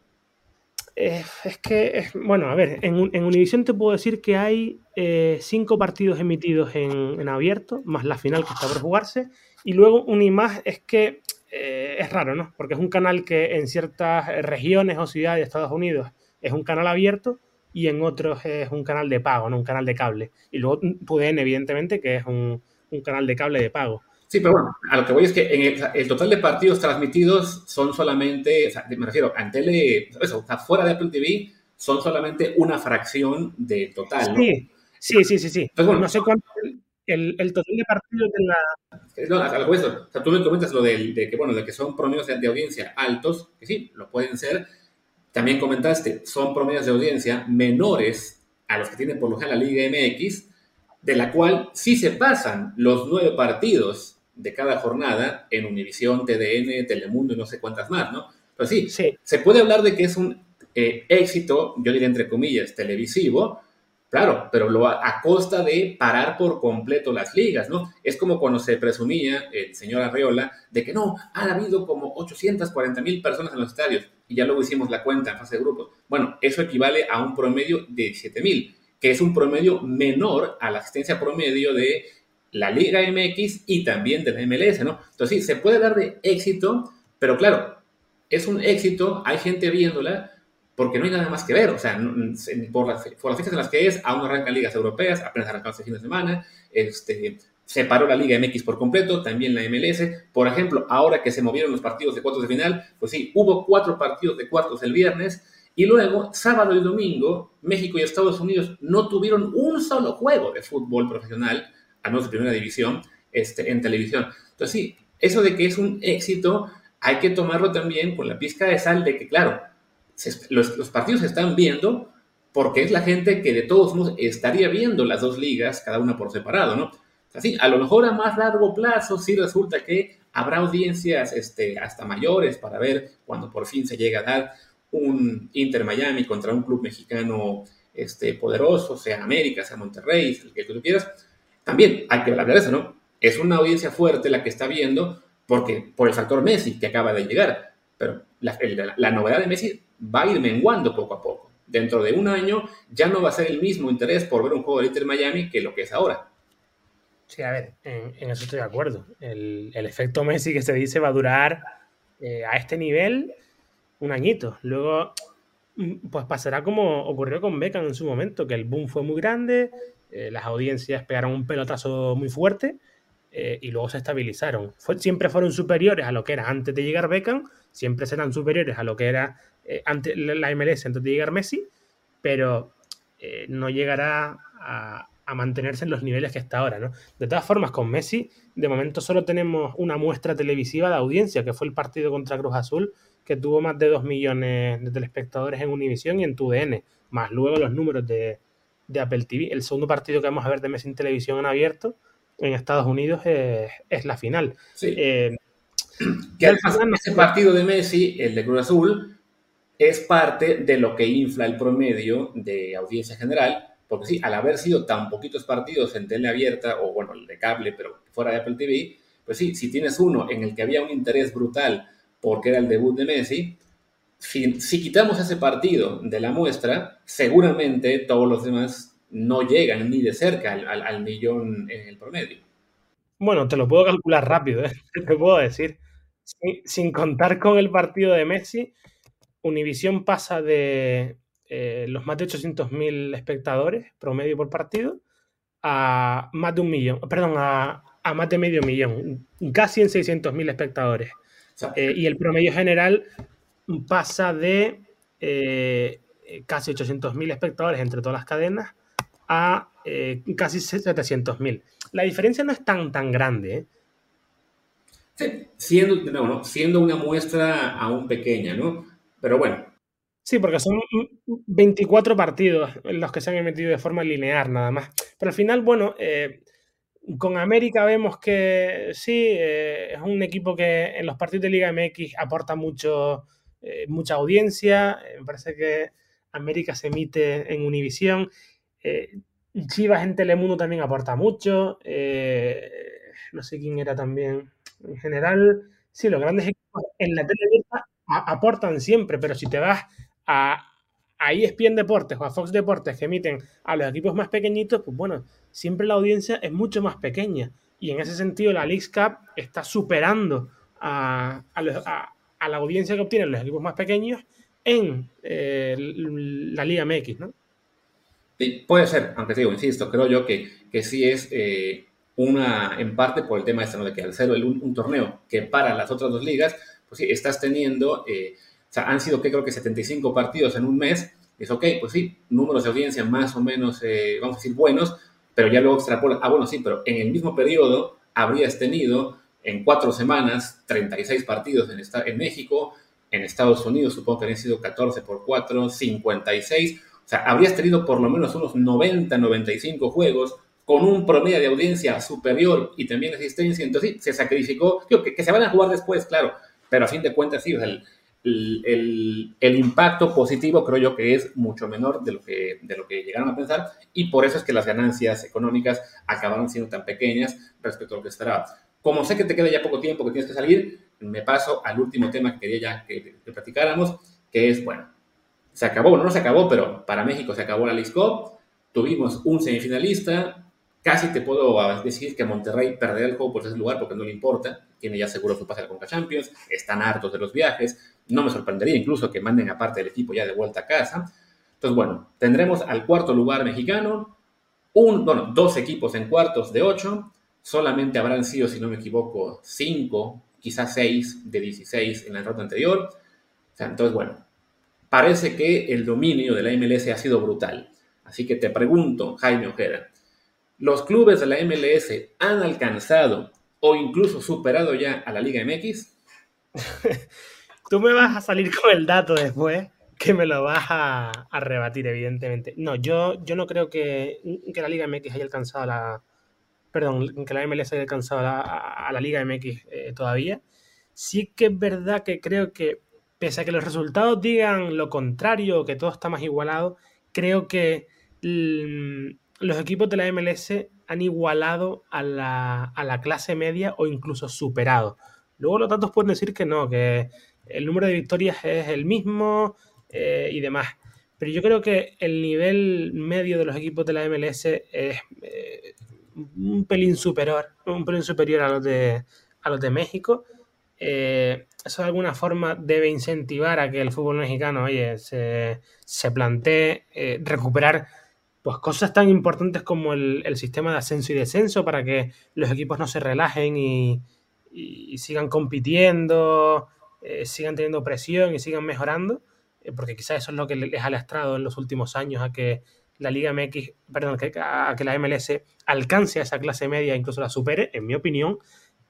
es que, bueno, a ver, en, en Univision te puedo decir que hay eh, cinco partidos emitidos en, abierto, más la final que está por jugarse, y luego Unimás es que eh, es raro, ¿no? Porque es un canal que en ciertas regiones o ciudades de Estados Unidos es un canal abierto, y en otros es un canal de pago, no un canal de cable. Y luego TUDN, evidentemente, que es un, canal de cable de pago. Sí, pero bueno, a lo que voy es que en el, total de partidos transmitidos son solamente, o sea, me refiero, en tele, eso, o sea, fuera de Apple TV, son solamente una fracción del total, ¿no? Sí, sí, sí, sí. sí. bueno, no sé cuánto el, el, total de partidos de la... No, a lo que voy o sea, tú me comentas lo de, de, que, bueno, de que son promedios de audiencia altos, que sí, lo pueden ser, también comentaste, son promedios de audiencia menores a los que tiene por lo general la Liga MX, de la cual sí se pasan los nueve partidos de cada jornada en Univisión, TDN, Telemundo y no sé cuántas más, ¿no? Pero sí, se puede hablar de que es un eh, éxito, yo diría entre comillas, televisivo, Claro, pero lo a, costa de parar por completo las ligas, ¿no? Es como cuando se presumía el señor Arreola de que no, han habido como 840 mil personas en los estadios y ya luego hicimos la cuenta en fase de grupos. Bueno, eso equivale a un promedio de 7 mil, que es un promedio menor a la asistencia promedio de la Liga MX y también de la MLS, ¿no? Entonces sí, se puede dar de éxito, pero claro, es un éxito, hay gente viéndola, porque no hay nada más que ver. O sea, por las, por las fechas en las que es, aún arrancan ligas europeas, apenas arrancaron este fin de semana, este, se paró la Liga MX por completo, también la MLS. Por ejemplo, ahora que se movieron los partidos de cuartos de final, pues sí, hubo cuatro partidos de cuartos el viernes, y luego, sábado y domingo, México y Estados Unidos no tuvieron un solo juego de fútbol profesional, al menos de primera división, este, en televisión. Entonces sí, eso de que es un éxito, hay que tomarlo también con la pizca de sal de que, claro, los, partidos se están viendo porque es la gente que de todos modos estaría viendo las dos ligas, cada una por separado, ¿no? Así, a lo mejor a más largo plazo sí resulta que habrá audiencias este, hasta mayores para ver cuando por fin se llega a dar un Inter Miami contra un club mexicano este, poderoso, sea América, sea Monterrey, el que tú quieras. También hay que hablar de eso, ¿no? Es una audiencia fuerte la que está viendo porque por el factor Messi que acaba de llegar. Pero la, la novedad de Messi va a ir menguando poco a poco. Dentro de un año ya no va a ser el mismo interés por ver un juego de Inter Miami que lo que es ahora. Sí, a ver, en, eso estoy de acuerdo. El, efecto Messi que se dice va a durar eh, a este nivel un añito. Luego, mm, pues pasará como ocurrió con Beckham en su momento, que el boom fue muy grande, eh, las audiencias pegaron un pelotazo muy fuerte eh, y luego se estabilizaron. siempre fueron superiores a lo que era antes de llegar Beckham, siempre serán superiores a lo que era eh, la MLS antes de llegar Messi, pero eh, no llegará a, mantenerse en los niveles que está ahora, ¿no? De todas formas, con Messi, de momento solo tenemos una muestra televisiva de audiencia, que fue el partido contra Cruz Azul, que tuvo más de 2 millones de telespectadores en Univision y en TUDN, más luego los números de, Apple TV. El segundo partido que vamos a ver de Messi en televisión en abierto en Estados Unidos es, la final. Sí. Eh, que ese partido de Messi, el de Cruz Azul, es parte de lo que infla el promedio de audiencia general, porque sí, al haber sido tan poquitos partidos en tele abierta, o bueno, el de cable, pero fuera de Apple TV, pues sí, si tienes uno en el que había un interés brutal porque era el debut de Messi, si, quitamos ese partido de la muestra, seguramente todos los demás no llegan ni de cerca al, millón en el promedio. Bueno, te lo puedo calcular rápido, ¿eh? te puedo decir. Sin contar con el partido de Messi, Univisión pasa de eh, los más de 800.000 espectadores promedio por partido a más de un millón, perdón, a, más de medio millón, casi en 600.000 espectadores. Eh, y el promedio general pasa de eh, casi 800.000 espectadores entre todas las cadenas a casi 700.000. La diferencia no es tan, tan grande. Sí, siendo, siendo una muestra aún pequeña, ¿no? Pero bueno. Sí, porque son 24 partidos los que se han emitido de forma lineal nada más. Pero al final, bueno, eh, con América vemos que sí, eh, es un equipo que en los partidos de Liga MX aporta mucho, eh, mucha audiencia. me parece que América se emite en Univisión. Chivas en Telemundo también aporta mucho. no sé quién era también. En general, sí, los grandes equipos en la televisión aportan siempre, pero si te vas a, a ESPN Deportes o a Fox Deportes que emiten a los equipos más pequeñitos, pues bueno, siempre la audiencia es mucho más pequeña. Y en ese sentido la League Cup está superando a, la audiencia que obtienen los equipos más pequeños en eh, la Liga MX, ¿no? Sí, puede ser, aunque digo, insisto, creo yo que, que sí es eh, una, en parte por el tema este, ¿no? de que al ser un, un torneo que para las otras dos ligas, pues sí, estás teniendo, eh, o sea, han sido que creo que 75 partidos en un mes, es ok, pues sí, números de audiencia más o menos, eh, vamos a decir, buenos, pero ya luego extrapola, ah, bueno, sí, pero en el mismo periodo habrías tenido en cuatro semanas 36 partidos en, en México, en Estados Unidos supongo que habrían sido 14 por 4, 56, o sea, habrías tenido por lo menos unos 90, 95 juegos con un promedio de audiencia superior y también asistencia, entonces sí, se sacrificó, digo, que, que se van a jugar después, claro, pero a fin de cuentas, sí, el, impacto positivo creo yo que es mucho menor de lo que, de lo que llegaron a pensar y por eso es que las ganancias económicas acabaron siendo tan pequeñas respecto a lo que esperaba. Como sé que te queda ya poco tiempo que tienes que salir, me paso al último tema que quería ya que, que platicáramos, que es, bueno, se acabó, no, no se acabó, pero para México se acabó la Cup, tuvimos un semifinalista, casi te puedo decir que Monterrey perderá el juego por ese lugar porque no le importa, tiene ya seguro su pase a la Conca Champions, están hartos de los viajes, no me sorprendería incluso que manden aparte del equipo ya de vuelta a casa. Entonces, bueno, tendremos al cuarto lugar mexicano, un, bueno, dos equipos en cuartos de ocho, solamente habrán sido, si no me equivoco, cinco, quizás seis de 16 en la ronda anterior. O sea, entonces, bueno, parece que el dominio de la MLS ha sido brutal. Así que te pregunto, Jaime Ojeda, ¿los clubes de la MLS han alcanzado o incluso superado ya a la Liga MX? Tú me vas a salir con el dato después, que me lo vas a, rebatir, evidentemente. No, yo, yo no creo que, que, la Liga MX haya alcanzado la. Perdón, que la MLS haya alcanzado a, la Liga MX eh, todavía. Sí que es verdad que creo que, pese a que los resultados digan lo contrario, que todo está más igualado, creo que los equipos de la MLS han igualado a la, a la clase media o incluso superado. Luego los datos pueden decir que no, que el número de victorias es el mismo eh, y demás. Pero yo creo que el nivel medio de los equipos de la MLS es eh, un pelín superior, un pelín superior a los de, a los de México. Eh, eso de alguna forma debe incentivar a que el fútbol mexicano oye, se, se plantee recuperar pues, cosas tan importantes como el, sistema de ascenso y descenso para que los equipos no se relajen y, sigan compitiendo eh, sigan teniendo presión y sigan mejorando, eh, porque quizás eso es lo que les ha lastrado en los últimos años a que la Liga MX, perdón, a que la MLS alcance a esa clase media, incluso la supere, en mi opinión.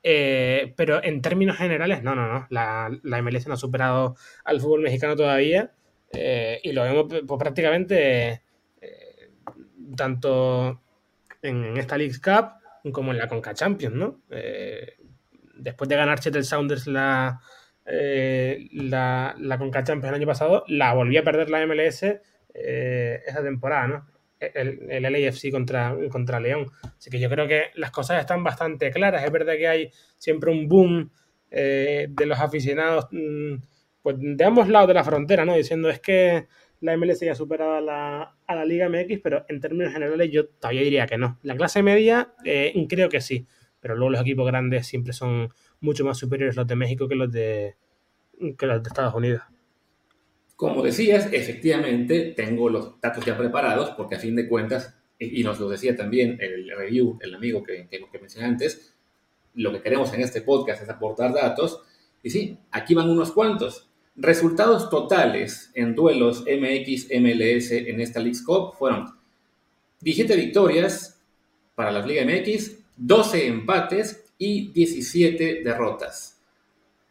Eh, pero en términos generales, no, no, no. La, la, MLS no ha superado al fútbol mexicano todavía. y lo vemos pues, prácticamente tanto en, esta League Cup como en la Conca Champions, ¿no? después de ganar Seattle Sounders la, eh, la, la Conca Champions el año pasado, la volví a perder la MLS eh, esa temporada, ¿no? El, el LAFC contra, contra León. Así que yo creo que las cosas están bastante claras. Es verdad que hay siempre un boom eh, de los aficionados mm, pues, de ambos lados de la frontera, ¿no? Diciendo es que la MLS ya ha superado a la, a la Liga MX, pero en términos generales yo todavía diría que no. La clase media creo que sí, pero luego los equipos grandes siempre son mucho más superiores los de México que los de, los de Estados Unidos. Como decías, efectivamente tengo los datos ya preparados porque a fin de cuentas, y nos lo decía también el review, el amigo que, que, que mencioné antes, lo que queremos en este podcast es aportar datos. Y sí, aquí van unos cuantos. Resultados totales en duelos MX-MLS en esta League Cup fueron 17 victorias para la Liga MX, 12 empates y 17 derrotas.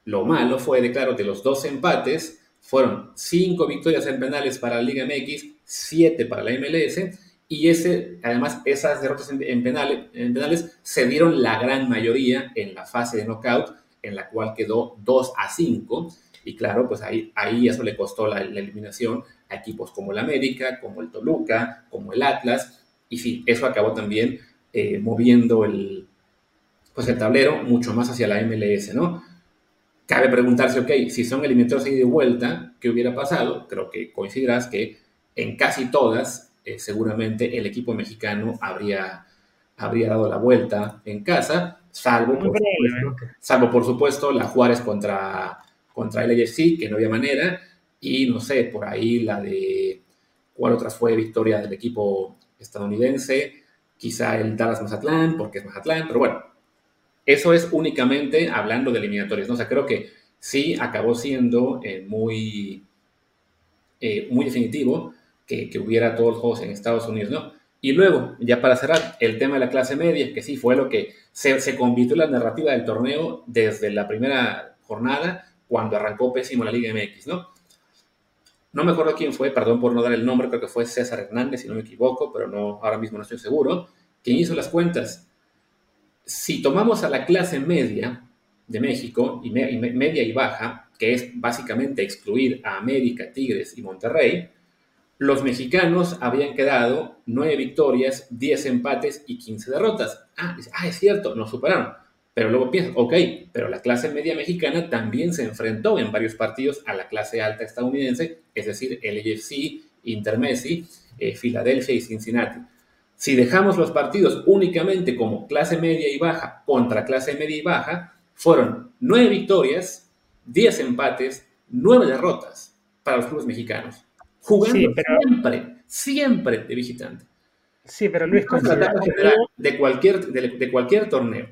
Lo malo fue, de claro, de los dos empates, fueron 5 victorias en penales para la Liga MX, 7 para la MLS, y ese, además esas derrotas en, penales, en penales se dieron la gran mayoría en la fase de knockout, en la cual quedó 2 a 5, y claro, pues ahí, ahí eso le costó la, eliminación a equipos como el América, como el Toluca, como el Atlas, y sí, eso acabó también eh, moviendo el, pues el tablero mucho más hacia la MLS, ¿no? Cabe preguntarse, ok, si son eliminatorios ahí de vuelta, ¿qué hubiera pasado? Creo que coincidirás que en casi todas, eh, seguramente el equipo mexicano habría, habría dado la vuelta en casa, salvo por, supuesto, salvo por supuesto la Juárez contra, contra el AFC, que no había manera, y no sé, por ahí la de, ¿cuál otra fue victoria del equipo estadounidense? Quizá el Dallas Mazatlán, porque es Mazatlán, pero bueno, eso es únicamente hablando de eliminatorios, ¿no? O sea, creo que sí acabó siendo eh, muy, eh, muy definitivo que, hubiera todos los juegos en Estados Unidos, ¿no? Y luego, ya para cerrar, el tema de la clase media, que sí fue lo que se, se convirtió en la narrativa del torneo desde la primera jornada, cuando arrancó pésimo la Liga MX, ¿no? No me acuerdo quién fue, perdón por no dar el nombre, creo que fue César Hernández, si no me equivoco, pero no, ahora mismo no estoy seguro, quien hizo las cuentas si tomamos a la clase media de México, y, media y baja, que es básicamente excluir a América, Tigres y Monterrey, los mexicanos habían quedado 9 victorias, 10 empates y 15 derrotas. Ah, ah, es cierto, nos superaron. Pero luego piensas, ok, pero la clase media mexicana también se enfrentó en varios partidos a la clase alta estadounidense, es decir, el AFC, Intermessi, eh, Filadelfia y Cincinnati. Si dejamos los partidos únicamente como clase media y baja contra clase media y baja, fueron 9 victorias, 10 empates, 9 derrotas para los clubes mexicanos. Jugando siempre, siempre de visitante. Sí, pero Luis, de cualquier, de cualquier torneo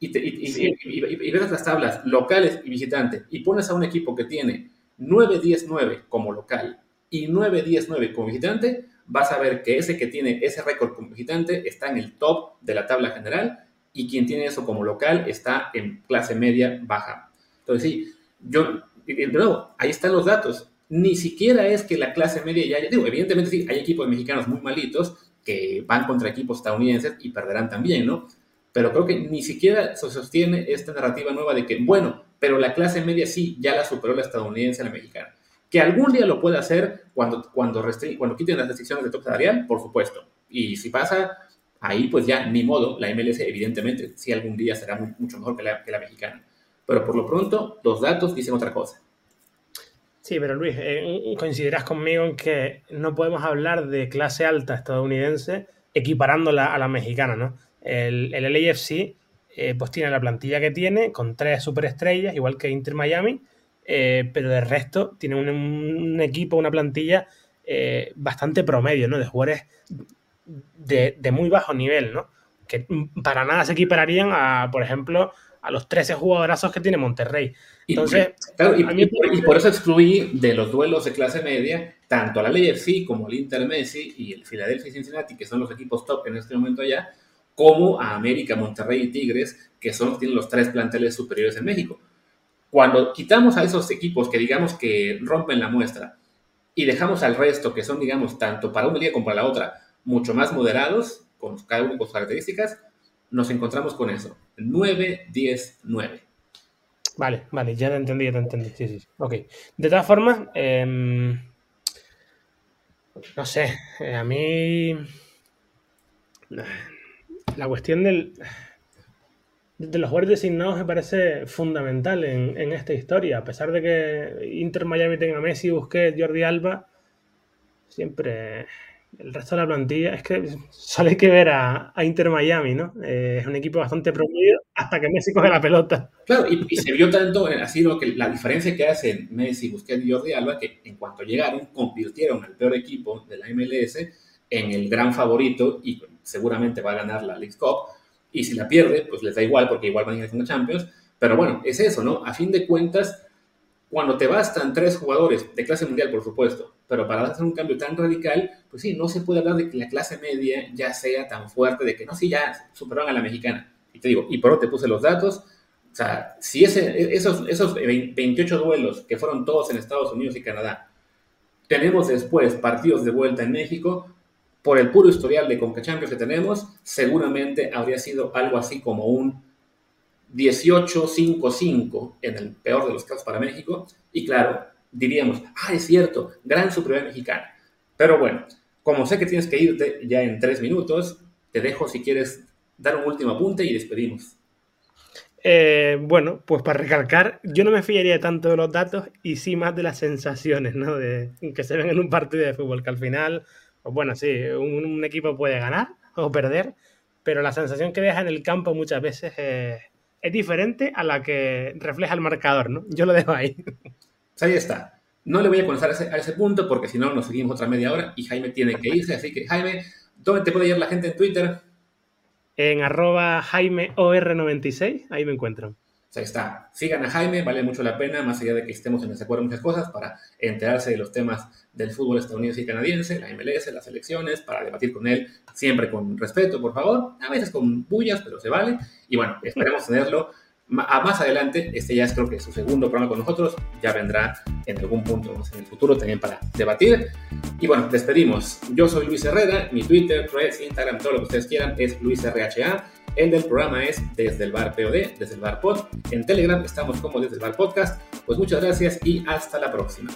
y, ves las tablas locales y visitantes y pones a un equipo que tiene 9-10-9 como local y 9-10-9 como visitante, vas a ver que ese que tiene ese récord como visitante está en el top de la tabla general y quien tiene eso como local está en clase media baja. Entonces, sí, yo, de nuevo, ahí están los datos. Ni siquiera es que la clase media ya, digo, evidentemente sí, hay equipos mexicanos muy malitos que van contra equipos estadounidenses y perderán también, ¿no? Pero creo que ni siquiera se sostiene esta narrativa nueva de que, bueno, pero la clase media sí ya la superó la estadounidense a la mexicana. Que algún día lo pueda hacer cuando, cuando, cuando quiten las restricciones de tope salarial, por supuesto. Y si pasa, ahí pues ya ni modo, la MLS evidentemente sí algún día será mucho mejor que la, que la mexicana. Pero por lo pronto, los datos dicen otra cosa. Sí, pero Luis, eh, coincidirás conmigo en que no podemos hablar de clase alta estadounidense equiparándola a la mexicana, ¿no? El, el LAFC eh, pues tiene la plantilla que tiene, con tres superestrellas, igual que Inter Miami, eh, pero de resto tiene un, equipo, una plantilla eh, bastante promedio, ¿no? De jugadores de, muy bajo nivel, ¿no? Que para nada se equipararían a, por ejemplo, a los 13 jugadorazos que tiene Monterrey. Entonces, y, por, eso excluí de los duelos de clase media tanto a la LAFC como al Inter Messi y el Philadelphia Cincinnati, que son los equipos top en este momento allá, como a América, Monterrey y Tigres, que son tienen los tres planteles superiores en México. Cuando quitamos a esos equipos que digamos que rompen la muestra y dejamos al resto, que son, digamos, tanto para una liga como para la otra, mucho más moderados, con cada uno con sus características, nos encontramos con eso. 9, 10, 9. Vale, vale, ya te entendí, ya te entendí. Sí, sí. Ok. De todas formas, em, no sé, eh, a mí la cuestión del, de los jugadores designados me parece fundamental en, esta historia. A pesar de que Inter Miami tenga Messi, Busquets, Jordi Alba, siempre el resto de la plantilla es que solo hay que ver a, Inter Miami, ¿no? Eh, es un equipo bastante promedio hasta que Messi coge la pelota. Claro, y, se vio tanto así lo que la diferencia que hacen Messi, Busquets y Jordi Alba, que en cuanto llegaron, convirtieron al peor equipo de la MLS en el gran favorito y seguramente va a ganar la League Cup. Y si la pierde, pues les da igual porque igual van a ir a Champions. Pero bueno, es eso, ¿no? A fin de cuentas, cuando te bastan tres jugadores de clase mundial, por supuesto, pero para hacer un cambio tan radical, pues sí, no se puede hablar de que la clase media ya sea tan fuerte, de que no, sí, ya superaron a la mexicana. Y te digo, y por te puse los datos, o sea, si ese, esos, esos 28 duelos que fueron todos en Estados Unidos y Canadá, tenemos después partidos de vuelta en México, por el puro historial de Conca Champions que tenemos, seguramente habría sido algo así como un 18-5-5 en el peor de los casos para México. Y claro, diríamos, ah, es cierto, gran superioridad mexicana. Pero bueno, como sé que tienes que irte ya en tres minutos, te dejo si quieres dar un último apunte y despedimos. Eh, bueno, pues para recalcar, yo no me fiaría tanto de los datos y sí más de las sensaciones, ¿no? De, que se ven en un partido de fútbol, que al final pues bueno, sí, un, equipo puede ganar o perder, pero la sensación que deja en el campo muchas veces es, diferente a la que refleja el marcador, ¿no? Yo lo dejo ahí. Ahí está. No le voy a comenzar a ese, punto porque si no nos seguimos otra media hora y Jaime tiene que irse. Así que, Jaime, ¿dónde te puede ir la gente en Twitter? En arroba JaimeOR96, ahí me encuentro ahí está. Sigan a Jaime, vale mucho la pena, más allá de que estemos en desacuerdo en muchas cosas, para enterarse de los temas del fútbol estadounidense y canadiense, la MLS, las elecciones, para debatir con él siempre con respeto, por favor, a veces con bullas, pero se vale. Y bueno, esperemos tenerlo a más adelante. Este ya es creo que su segundo programa con nosotros, ya vendrá en algún punto en el futuro también para debatir. Y bueno, despedimos. Yo soy Luis Herrera, mi Twitter, Threads, Instagram, todo lo que ustedes quieran es LuisRHA. El del programa es Desde el Bar POD, Desde el Bar Pod. En Telegram estamos como Desde el Bar Podcast. Pues muchas gracias y hasta la próxima.